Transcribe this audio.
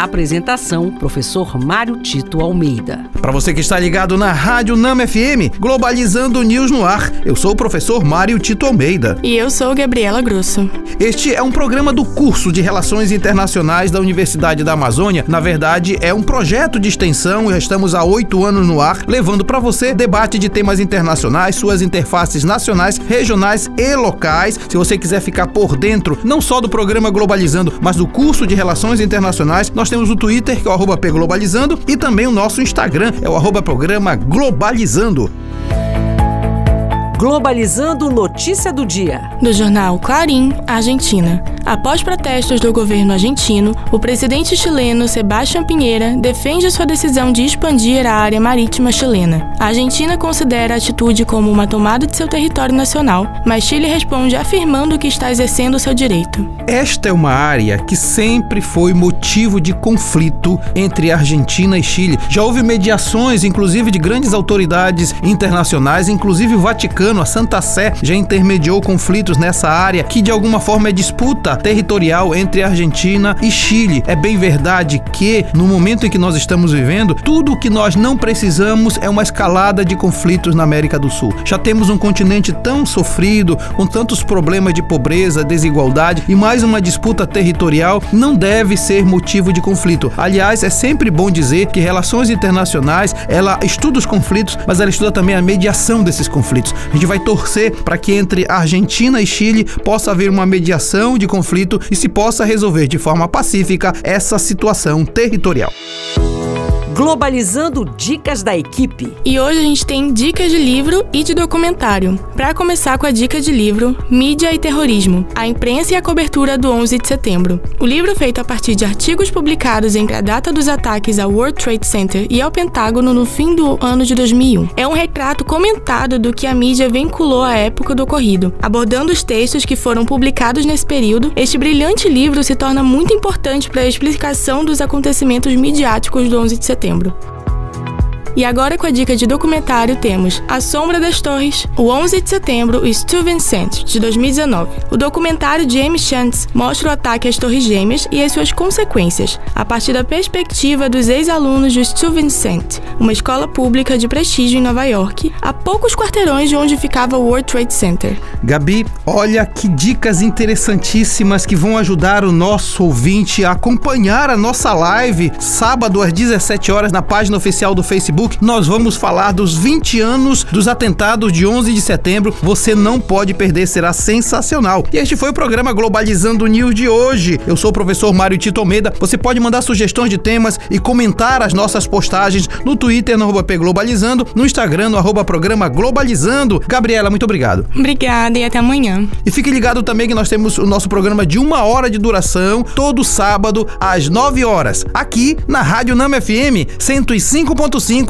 Apresentação: Professor Mário Tito Almeida. Para você que está ligado na Rádio Nama FM, Globalizando News no ar, eu sou o professor Mário Tito Almeida. E eu sou Gabriela Grosso. Este é um programa do curso de Relações Internacionais da Universidade da Amazônia. Na verdade, é um projeto de extensão e estamos há oito anos no ar, levando para você debate de temas internacionais, suas interfaces nacionais, regionais e locais. Se você quiser ficar por dentro, não só do programa Globalizando, mas do curso de Relações Internacionais, nós temos o Twitter, que é o pglobalizando, e também o nosso Instagram, é o arroba programa Globalizando. Globalizando Notícia do Dia. Do jornal Clarim, Argentina. Após protestos do governo argentino, o presidente chileno Sebastián Pinheira defende sua decisão de expandir a área marítima chilena. A Argentina considera a atitude como uma tomada de seu território nacional, mas Chile responde afirmando que está exercendo seu direito. Esta é uma área que sempre foi motivo de conflito entre Argentina e Chile. Já houve mediações, inclusive de grandes autoridades internacionais, inclusive o Vaticano, a Santa Sé, já intermediou conflitos nessa área que de alguma forma é disputa territorial entre Argentina e Chile. É bem verdade que, no momento em que nós estamos vivendo, tudo o que nós não precisamos é uma escalada de conflitos na América do Sul. Já temos um continente tão sofrido, com tantos problemas de pobreza, desigualdade e mais uma disputa territorial não deve ser motivo de conflito. Aliás, é sempre bom dizer que relações internacionais, ela estuda os conflitos, mas ela estuda também a mediação desses conflitos. A gente vai torcer para que entre Argentina e Chile possa haver uma mediação de conflito e se possa resolver de forma pacífica essa situação territorial. Globalizando Dicas da Equipe. E hoje a gente tem dicas de livro e de documentário. Para começar com a dica de livro, Mídia e Terrorismo: A imprensa e a cobertura do 11 de setembro. O livro feito a partir de artigos publicados entre a data dos ataques ao World Trade Center e ao Pentágono no fim do ano de 2001. É um retrato comentado do que a mídia vinculou à época do ocorrido. Abordando os textos que foram publicados nesse período, este brilhante livro se torna muito importante para a explicação dos acontecimentos midiáticos do 11 de setembro setembro. E agora com a dica de documentário temos A Sombra das Torres, o 11 de setembro e Stu Vincent, de 2019. O documentário de Amy Shantz mostra o ataque às Torres Gêmeas e as suas consequências, a partir da perspectiva dos ex-alunos do Stu Vincent, uma escola pública de prestígio em Nova York, a poucos quarteirões de onde ficava o World Trade Center. Gabi, olha que dicas interessantíssimas que vão ajudar o nosso ouvinte a acompanhar a nossa live sábado às 17 horas na página oficial do Facebook Facebook, nós vamos falar dos 20 anos dos atentados de 11 de setembro. Você não pode perder, será sensacional. E este foi o programa Globalizando News de hoje. Eu sou o professor Mário Tito Almeida. Você pode mandar sugestões de temas e comentar as nossas postagens no Twitter, no arroba Globalizando, no Instagram, no arroba programa Globalizando. Gabriela, muito obrigado. Obrigada e até amanhã. E fique ligado também que nós temos o nosso programa de uma hora de duração, todo sábado, às 9 horas, aqui na Rádio Nama FM 105.5